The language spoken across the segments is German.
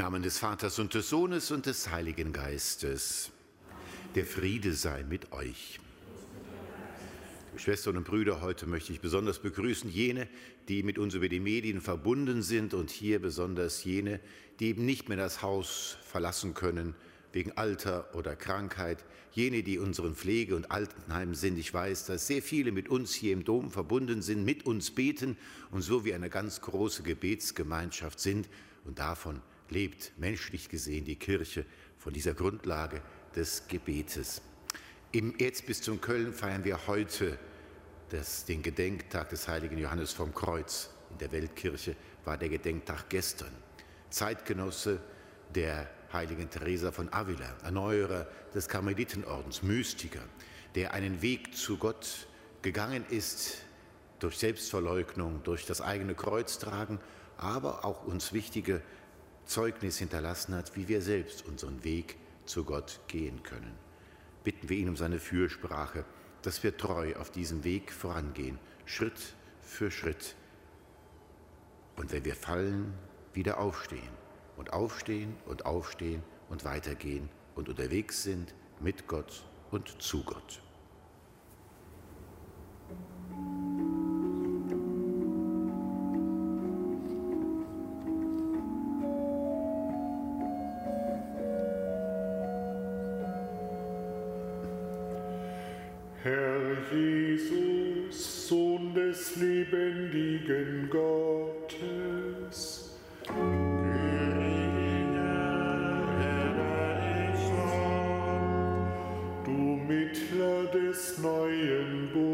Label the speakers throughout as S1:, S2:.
S1: Namen des Vaters und des Sohnes und des Heiligen Geistes. Der Friede sei mit euch. Schwestern und Brüder, heute möchte ich besonders begrüßen jene, die mit uns über die Medien verbunden sind und hier besonders jene, die eben nicht mehr das Haus verlassen können wegen Alter oder Krankheit, jene, die unseren Pflege- und Altenheimen sind. Ich weiß, dass sehr viele mit uns hier im Dom verbunden sind, mit uns beten und so wie eine ganz große Gebetsgemeinschaft sind und davon lebt menschlich gesehen die Kirche von dieser Grundlage des Gebetes. Im Erzbistum Köln feiern wir heute das, den Gedenktag des heiligen Johannes vom Kreuz. In der Weltkirche war der Gedenktag gestern. Zeitgenosse der heiligen Teresa von Avila, Erneuerer des Karmelitenordens, Mystiker, der einen Weg zu Gott gegangen ist durch Selbstverleugnung, durch das eigene Kreuz tragen, aber auch uns wichtige Zeugnis hinterlassen hat, wie wir selbst unseren Weg zu Gott gehen können. Bitten wir ihn um seine Fürsprache, dass wir treu auf diesem Weg vorangehen, Schritt für Schritt. Und wenn wir fallen, wieder aufstehen und aufstehen und aufstehen und weitergehen und unterwegs sind mit Gott und zu Gott.
S2: Lebendigen Gottes. Du Mittler des neuen Bundes.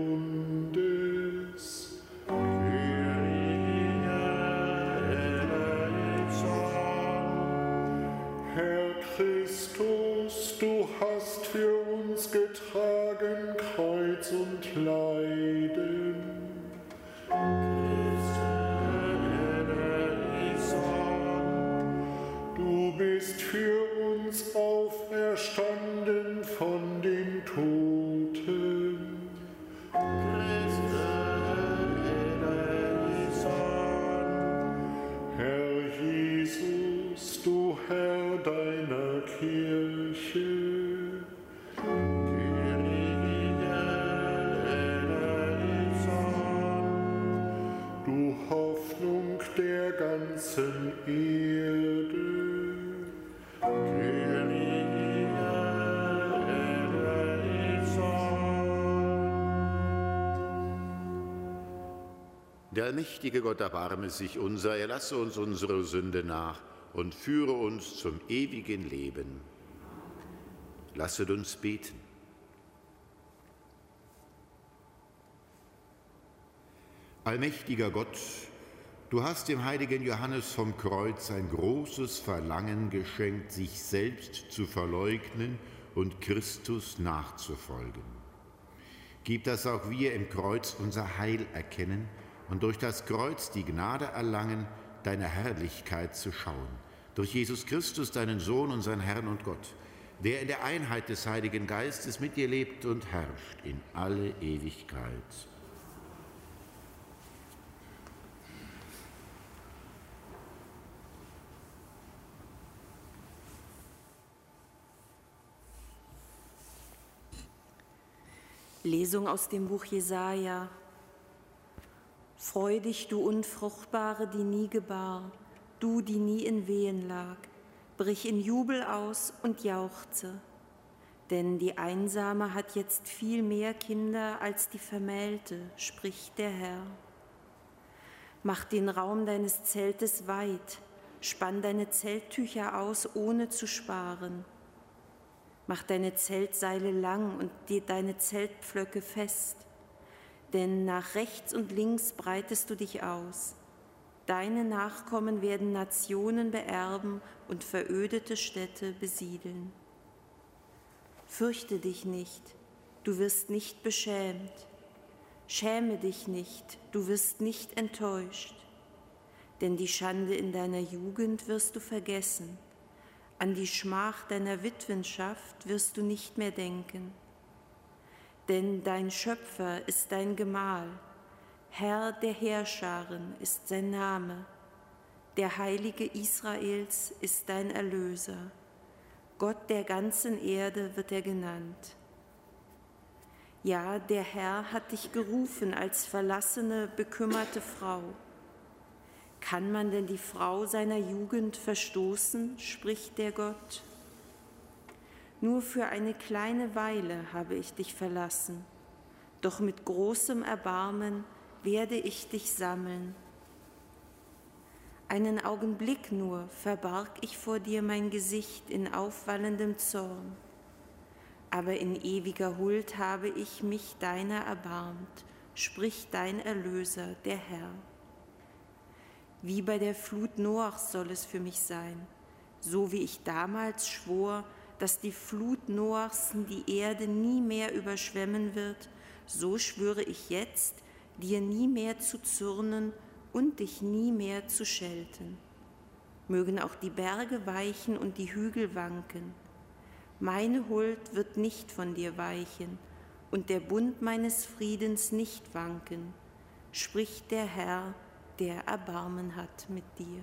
S2: Der
S1: mächtige Gott erbarme sich unser, er lasse uns unsere Sünde nach und führe uns zum ewigen Leben. Lasset uns beten. Allmächtiger Gott, du hast dem heiligen Johannes vom Kreuz ein großes Verlangen geschenkt, sich selbst zu verleugnen und Christus nachzufolgen. Gib, dass auch wir im Kreuz unser Heil erkennen und durch das Kreuz die Gnade erlangen, deine Herrlichkeit zu schauen. Durch Jesus Christus, deinen Sohn, unseren Herrn und Gott, der in der Einheit des Heiligen Geistes mit dir lebt und herrscht in alle Ewigkeit.
S3: Lesung aus dem Buch Jesaja. Freu dich, du Unfruchtbare, die nie gebar, du, die nie in Wehen lag, brich in Jubel aus und jauchze. Denn die Einsame hat jetzt viel mehr Kinder als die Vermählte, spricht der Herr. Mach den Raum deines Zeltes weit, spann deine Zelttücher aus, ohne zu sparen. Mach deine Zeltseile lang und deine Zeltpflöcke fest denn nach rechts und links breitest du dich aus. Deine Nachkommen werden Nationen beerben und verödete Städte besiedeln. Fürchte dich nicht, du wirst nicht beschämt. Schäme dich nicht, du wirst nicht enttäuscht. Denn die Schande in deiner Jugend wirst du vergessen. An die Schmach deiner Witwenschaft wirst du nicht mehr denken denn dein Schöpfer ist dein Gemahl, Herr der Herrscharen ist sein Name. der Heilige Israels ist dein Erlöser. Gott der ganzen Erde wird er genannt. Ja, der Herr hat dich gerufen als verlassene, bekümmerte Frau. Kann man denn die Frau seiner Jugend verstoßen, spricht der Gott? Nur für eine kleine Weile habe ich dich verlassen, doch mit großem Erbarmen werde ich dich sammeln. Einen Augenblick nur verbarg ich vor dir mein Gesicht in aufwallendem Zorn, aber in ewiger Huld habe ich mich deiner erbarmt, spricht dein Erlöser, der Herr. Wie bei der Flut Noachs soll es für mich sein, so wie ich damals schwor, dass die Flut Noachs die Erde nie mehr überschwemmen wird, so schwöre ich jetzt, dir nie mehr zu zürnen und dich nie mehr zu schelten. Mögen auch die Berge weichen und die Hügel wanken. Meine Huld wird nicht von dir weichen und der Bund meines Friedens nicht wanken, spricht der Herr, der Erbarmen hat mit dir.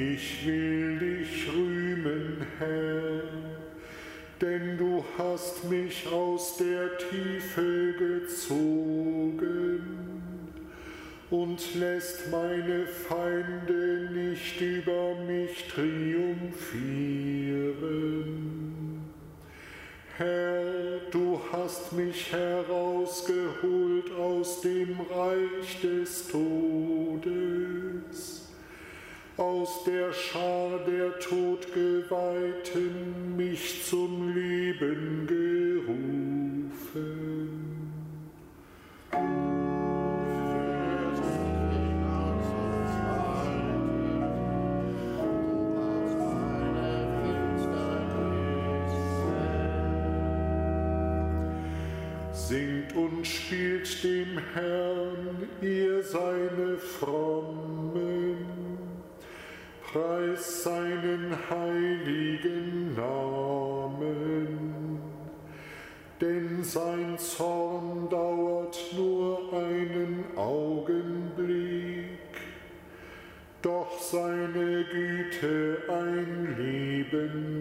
S2: Ich will dich rühmen, Herr, denn du hast mich aus der Tiefe gezogen und lässt meine Feinde nicht über mich triumphieren. Herr, du hast mich herausgeholt aus dem Reich des Todes aus der Schar der Todgeweihten mich zum Leben gerufen. Singt und spielt dem Herrn, ihr seine Frommen preis seinen heiligen Namen. Denn sein Zorn dauert nur einen Augenblick, doch seine Güte ein Leben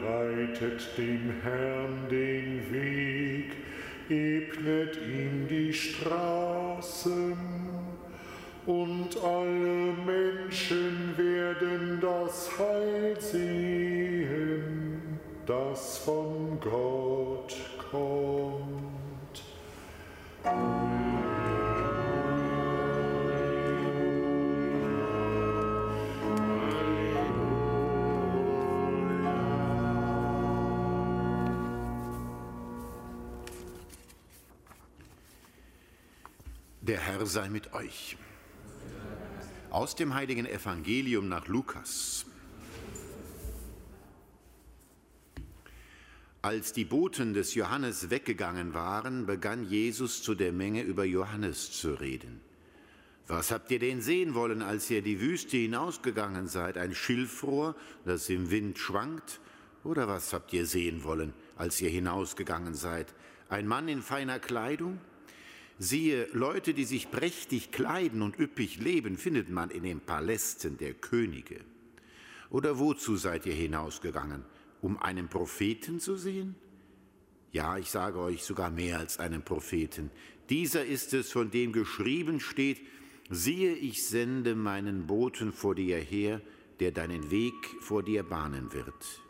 S2: bereitet dem Herrn den Weg, ebnet ihm die Straßen, und alle Menschen werden das Heil sehen, das von Gott kommt.
S1: Herr sei mit euch. Aus dem heiligen Evangelium nach Lukas. Als die Boten des Johannes weggegangen waren, begann Jesus zu der Menge über Johannes zu reden. Was habt ihr denn sehen wollen, als ihr die Wüste hinausgegangen seid? Ein Schilfrohr, das im Wind schwankt? Oder was habt ihr sehen wollen, als ihr hinausgegangen seid? Ein Mann in feiner Kleidung? Siehe, Leute, die sich prächtig kleiden und üppig leben, findet man in den Palästen der Könige. Oder wozu seid ihr hinausgegangen? Um einen Propheten zu sehen? Ja, ich sage euch sogar mehr als einen Propheten. Dieser ist es, von dem geschrieben steht, siehe, ich sende meinen Boten vor dir her, der deinen Weg vor dir bahnen wird.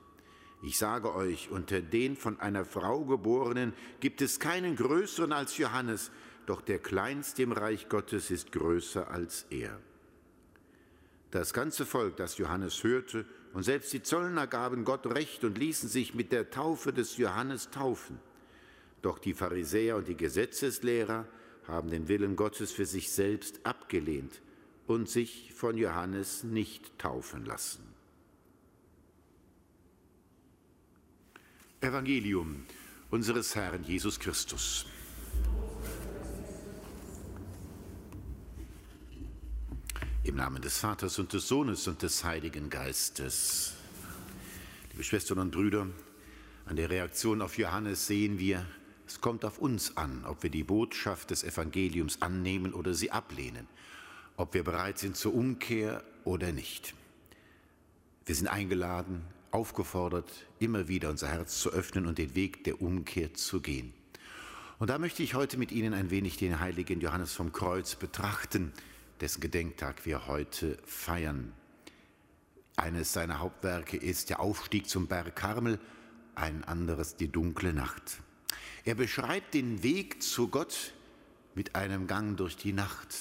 S1: Ich sage euch, unter den von einer Frau geborenen gibt es keinen größeren als Johannes, doch der Kleinste im Reich Gottes ist größer als er. Das ganze Volk, das Johannes hörte, und selbst die Zollner gaben Gott Recht und ließen sich mit der Taufe des Johannes taufen. Doch die Pharisäer und die Gesetzeslehrer haben den Willen Gottes für sich selbst abgelehnt und sich von Johannes nicht taufen lassen. Evangelium unseres Herrn Jesus Christus. Im Namen des Vaters und des Sohnes und des Heiligen Geistes. Liebe Schwestern und Brüder, an der Reaktion auf Johannes sehen wir, es kommt auf uns an, ob wir die Botschaft des Evangeliums annehmen oder sie ablehnen, ob wir bereit sind zur Umkehr oder nicht. Wir sind eingeladen, aufgefordert, immer wieder unser Herz zu öffnen und den Weg der Umkehr zu gehen. Und da möchte ich heute mit Ihnen ein wenig den heiligen Johannes vom Kreuz betrachten, dessen Gedenktag wir heute feiern. Eines seiner Hauptwerke ist der Aufstieg zum Berg Karmel, ein anderes die dunkle Nacht. Er beschreibt den Weg zu Gott mit einem Gang durch die Nacht,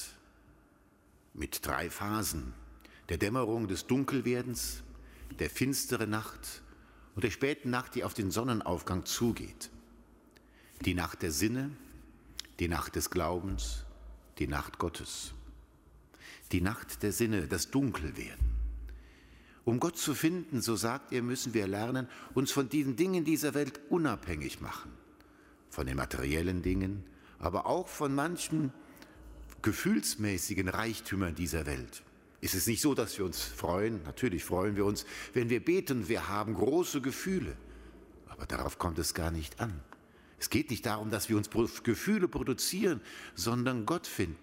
S1: mit drei Phasen, der Dämmerung des Dunkelwerdens, der finstere Nacht und der späten Nacht, die auf den Sonnenaufgang zugeht. Die Nacht der Sinne, die Nacht des Glaubens, die Nacht Gottes die Nacht der Sinne, das Dunkelwerden. Um Gott zu finden, so sagt er, müssen wir lernen, uns von diesen Dingen dieser Welt unabhängig machen. Von den materiellen Dingen, aber auch von manchen gefühlsmäßigen Reichtümern dieser Welt. Ist es nicht so, dass wir uns freuen? Natürlich freuen wir uns, wenn wir beten, wir haben große Gefühle. Aber darauf kommt es gar nicht an. Es geht nicht darum, dass wir uns Gefühle produzieren, sondern Gott finden.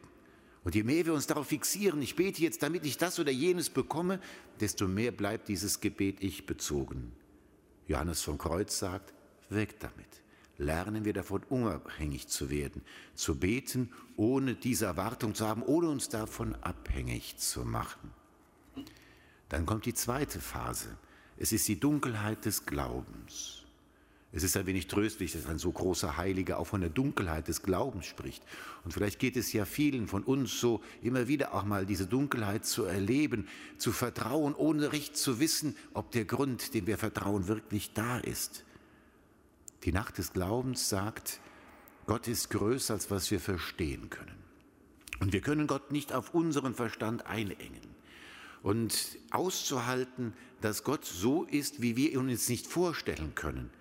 S1: Und je mehr wir uns darauf fixieren, ich bete jetzt, damit ich das oder jenes bekomme, desto mehr bleibt dieses Gebet ich bezogen. Johannes vom Kreuz sagt, weg damit. Lernen wir davon, unabhängig zu werden, zu beten, ohne diese Erwartung zu haben, ohne uns davon abhängig zu machen. Dann kommt die zweite Phase. Es ist die Dunkelheit des Glaubens. Es ist ein wenig tröstlich, dass ein so großer Heiliger auch von der Dunkelheit des Glaubens spricht. Und vielleicht geht es ja vielen von uns so, immer wieder auch mal diese Dunkelheit zu erleben, zu vertrauen, ohne recht zu wissen, ob der Grund, dem wir vertrauen, wirklich da ist. Die Nacht des Glaubens sagt, Gott ist größer, als was wir verstehen können. Und wir können Gott nicht auf unseren Verstand einengen. Und auszuhalten, dass Gott so ist, wie wir ihn uns nicht vorstellen können –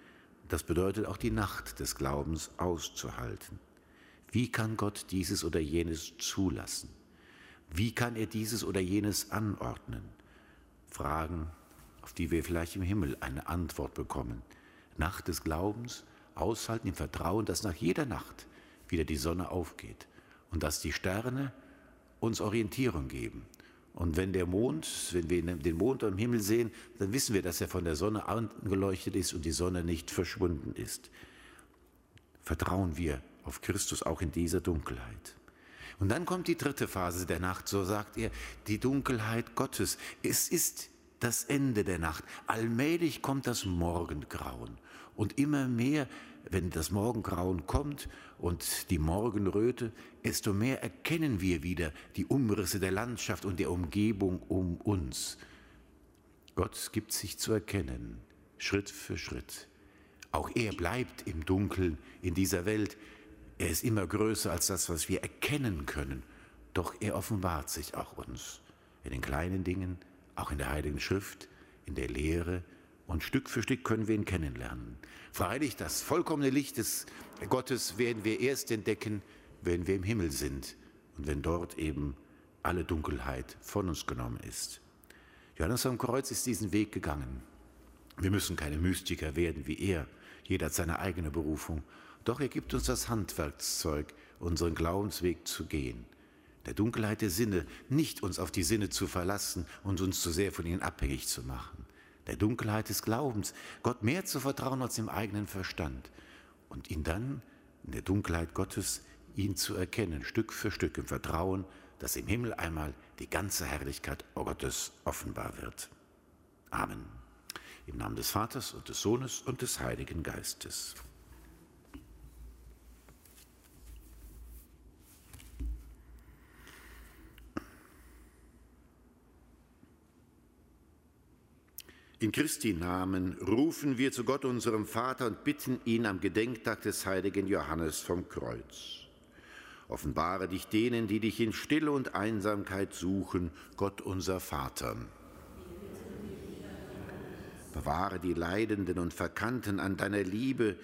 S1: das bedeutet auch die Nacht des Glaubens auszuhalten. Wie kann Gott dieses oder jenes zulassen? Wie kann er dieses oder jenes anordnen? Fragen, auf die wir vielleicht im Himmel eine Antwort bekommen. Nacht des Glaubens, aushalten im Vertrauen, dass nach jeder Nacht wieder die Sonne aufgeht und dass die Sterne uns Orientierung geben und wenn der Mond, wenn wir den Mond am Himmel sehen, dann wissen wir, dass er von der Sonne angeleuchtet ist und die Sonne nicht verschwunden ist. vertrauen wir auf Christus auch in dieser Dunkelheit. Und dann kommt die dritte Phase der Nacht, so sagt er, die Dunkelheit Gottes. Es ist das Ende der Nacht. Allmählich kommt das Morgengrauen. Und immer mehr, wenn das Morgengrauen kommt und die Morgenröte, desto mehr erkennen wir wieder die Umrisse der Landschaft und der Umgebung um uns. Gott gibt sich zu erkennen, Schritt für Schritt. Auch er bleibt im Dunkeln in dieser Welt. Er ist immer größer als das, was wir erkennen können. Doch er offenbart sich auch uns in den kleinen Dingen, auch in der Heiligen Schrift, in der Lehre, und Stück für Stück können wir ihn kennenlernen. Freilich, das vollkommene Licht des Gottes werden wir erst entdecken, wenn wir im Himmel sind und wenn dort eben alle Dunkelheit von uns genommen ist. Johannes am Kreuz ist diesen Weg gegangen. Wir müssen keine Mystiker werden wie er. Jeder hat seine eigene Berufung. Doch er gibt uns das Handwerkszeug, unseren Glaubensweg zu gehen. Der Dunkelheit der Sinne, nicht uns auf die Sinne zu verlassen und uns zu sehr von ihnen abhängig zu machen der Dunkelheit des Glaubens, Gott mehr zu vertrauen als dem eigenen Verstand und ihn dann in der Dunkelheit Gottes ihn zu erkennen, Stück für Stück im Vertrauen, dass im Himmel einmal die ganze Herrlichkeit Gottes offenbar wird. Amen. Im Namen des Vaters und des Sohnes und des Heiligen Geistes. In Christi Namen rufen wir zu Gott, unserem Vater, und bitten ihn am Gedenktag des heiligen Johannes vom Kreuz. Offenbare dich denen, die dich in Stille und Einsamkeit suchen, Gott unser Vater. Bewahre die Leidenden und Verkannten an deiner Liebe,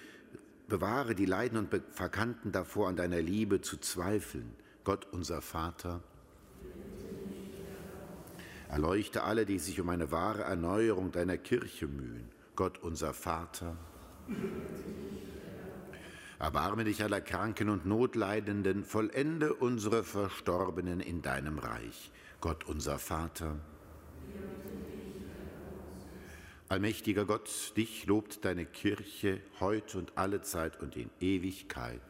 S1: bewahre die Leidenden und Verkannten davor, an deiner Liebe zu zweifeln, Gott unser Vater. Erleuchte alle, die sich um eine wahre Erneuerung deiner Kirche mühen. Gott unser Vater. Erbarme dich aller Kranken und Notleidenden, vollende unsere Verstorbenen in deinem Reich. Gott unser Vater. Allmächtiger Gott, dich lobt deine Kirche heute und alle Zeit und in Ewigkeit.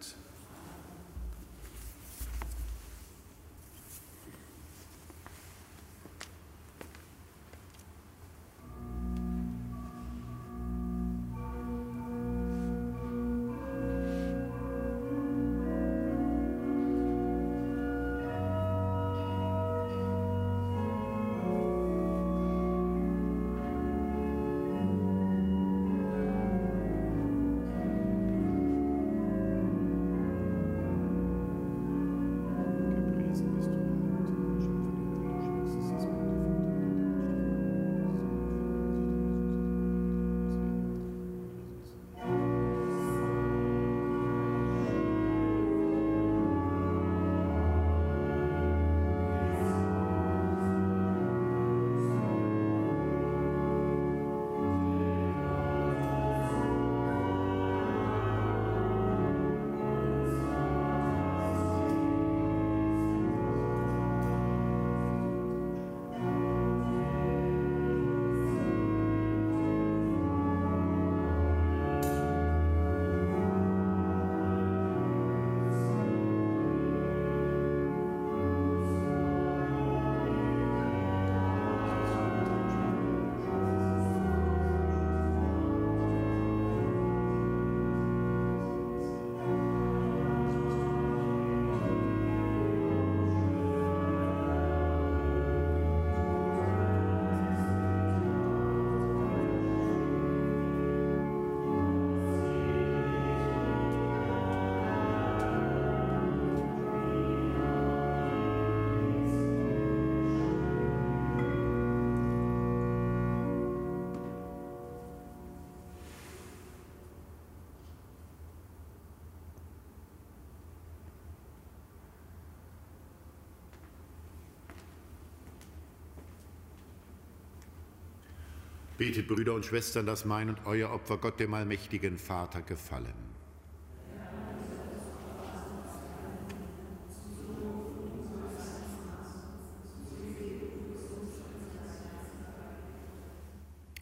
S1: Betet, Brüder und Schwestern, dass mein und euer Opfer Gott, dem allmächtigen Vater, gefallen.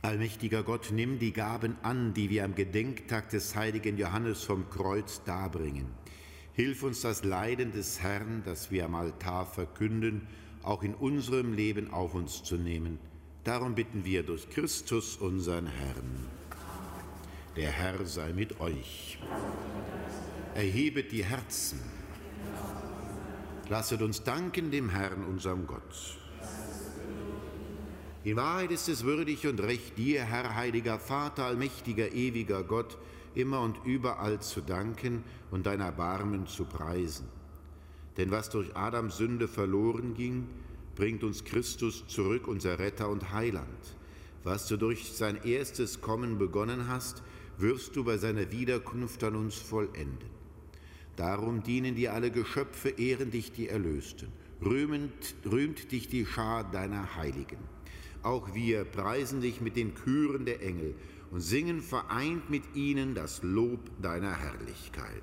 S1: Allmächtiger Gott, nimm die Gaben an, die wir am Gedenktag des heiligen Johannes vom Kreuz darbringen. Hilf uns das Leiden des Herrn, das wir am Altar verkünden, auch in unserem Leben auf uns zu nehmen. Darum bitten wir durch Christus, unseren Herrn. Der Herr sei mit euch. Erhebet die Herzen. Lasset uns danken dem Herrn, unserem Gott. In Wahrheit ist es würdig und recht, dir, Herr, heiliger Vater, allmächtiger, ewiger Gott, immer und überall zu danken und dein Erbarmen zu preisen. Denn was durch Adams Sünde verloren ging, bringt uns Christus zurück, unser Retter und Heiland. Was du durch sein erstes Kommen begonnen hast, wirst du bei seiner Wiederkunft an uns vollenden. Darum dienen dir alle Geschöpfe, ehren dich die Erlösten, rühmend, rühmt dich die Schar deiner Heiligen. Auch wir preisen dich mit den Chören der Engel und singen vereint mit ihnen das Lob deiner Herrlichkeit.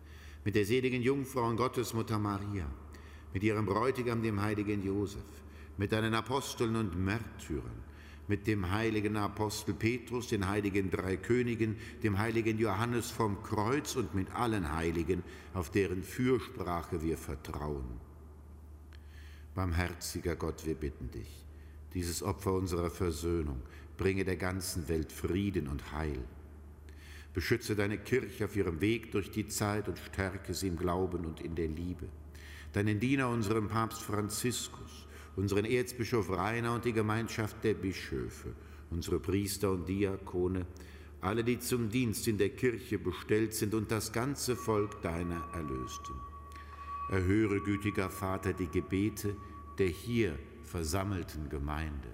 S1: mit der seligen Jungfrau und Gottesmutter Maria, mit ihrem Bräutigam, dem heiligen Josef, mit deinen Aposteln und Märtyrern, mit dem heiligen Apostel Petrus, den heiligen drei Königen, dem heiligen Johannes vom Kreuz und mit allen Heiligen, auf deren Fürsprache wir vertrauen. Barmherziger Gott, wir bitten dich, dieses Opfer unserer Versöhnung bringe der ganzen Welt Frieden und Heil. Beschütze deine Kirche auf ihrem Weg durch die Zeit und stärke sie im Glauben und in der Liebe. Deinen Diener, unserem Papst Franziskus, unseren Erzbischof Rainer und die Gemeinschaft der Bischöfe, unsere Priester und Diakone, alle, die zum Dienst in der Kirche bestellt sind und das ganze Volk deiner Erlösten. Erhöre, gütiger Vater, die Gebete der hier versammelten Gemeinde.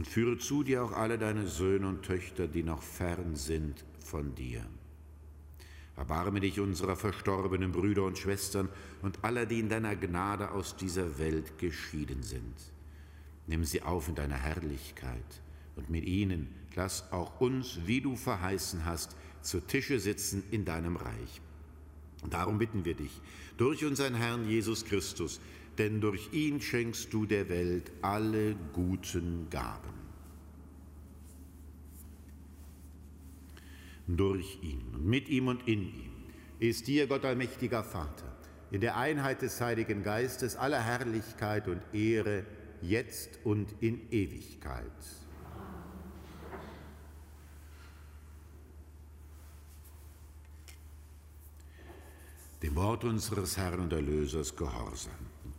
S1: Und führe zu dir auch alle deine Söhne und Töchter, die noch fern sind von dir. Erbarme dich unserer verstorbenen Brüder und Schwestern und aller, die in deiner Gnade aus dieser Welt geschieden sind. Nimm sie auf in deiner Herrlichkeit und mit ihnen lass auch uns, wie du verheißen hast, zu Tische sitzen in deinem Reich. Und darum bitten wir dich, durch unseren Herrn Jesus Christus, denn durch ihn schenkst du der Welt alle guten Gaben. durch ihn und mit ihm und in ihm ist dir, Gott allmächtiger Vater, in der Einheit des Heiligen Geistes aller Herrlichkeit und Ehre, jetzt und in Ewigkeit. Dem Wort unseres Herrn und Erlösers gehorsam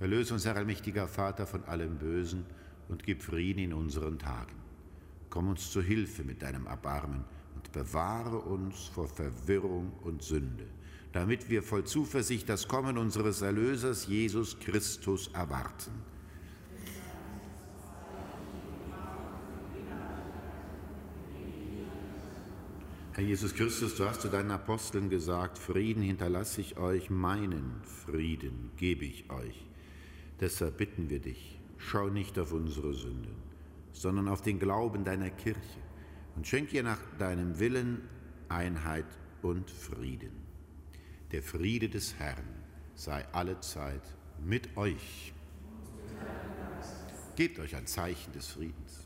S1: Erlöse uns, Herr allmächtiger Vater, von allem Bösen und gib Frieden in unseren Tagen Komm uns zu Hilfe mit deinem Erbarmen und bewahre uns vor Verwirrung und Sünde, damit wir voll Zuversicht das Kommen unseres Erlösers Jesus Christus erwarten. Herr Jesus Christus, du hast zu deinen Aposteln gesagt, Frieden hinterlasse ich euch, meinen Frieden gebe ich euch. Deshalb bitten wir dich, schau nicht auf unsere Sünden sondern auf den Glauben deiner Kirche und schenk ihr nach deinem Willen Einheit und Frieden. Der Friede des Herrn sei allezeit mit euch. Gebt euch ein Zeichen des Friedens.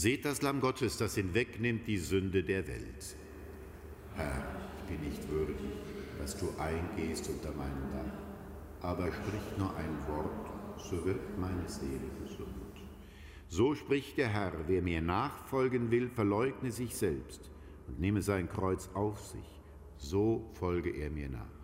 S1: Seht das Lamm Gottes, das hinwegnimmt die Sünde der Welt. Herr, ich bin nicht würdig, dass du eingehst unter meinem Dach, aber sprich nur ein Wort, so wird meine Seele gesund. So spricht der Herr, wer mir nachfolgen will, verleugne sich selbst und nehme sein Kreuz auf sich, so folge er mir nach.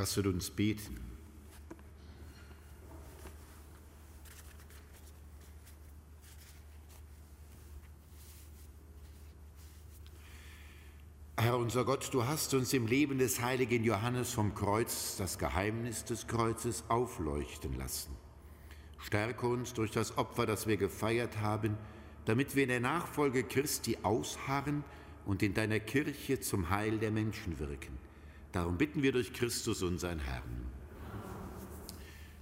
S1: Lasset uns beten. Herr unser Gott, du hast uns im Leben des heiligen Johannes vom Kreuz das Geheimnis des Kreuzes aufleuchten lassen. Stärke uns durch das Opfer, das wir gefeiert haben, damit wir in der Nachfolge Christi ausharren und in deiner Kirche zum Heil der Menschen wirken. Darum bitten wir durch Christus, unseren Herrn.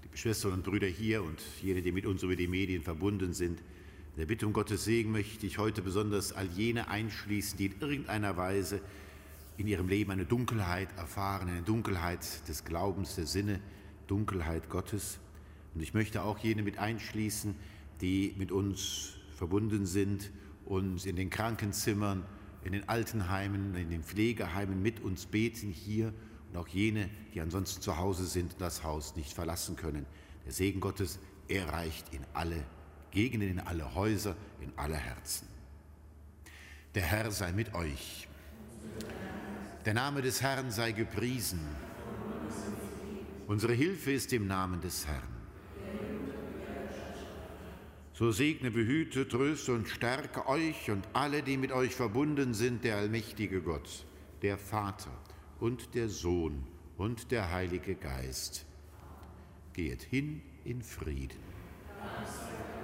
S1: Liebe Schwestern und Brüder hier und jene, die mit uns über die Medien verbunden sind, der Bitte um Gottes Segen möchte ich heute besonders all jene einschließen, die in irgendeiner Weise in ihrem Leben eine Dunkelheit erfahren, eine Dunkelheit des Glaubens, der Sinne, Dunkelheit Gottes. Und ich möchte auch jene mit einschließen, die mit uns verbunden sind und in den Krankenzimmern, in den Altenheimen, in den Pflegeheimen mit uns beten hier und auch jene, die ansonsten zu Hause sind und das Haus nicht verlassen können. Der Segen Gottes, er reicht in alle Gegenden, in alle Häuser, in alle Herzen. Der Herr sei mit euch. Der Name des Herrn sei gepriesen. Unsere Hilfe ist im Namen des Herrn. So segne, behüte, tröste und stärke euch und alle, die mit euch verbunden sind, der allmächtige Gott, der Vater und der Sohn und der Heilige Geist. Geht hin in Frieden. Amen.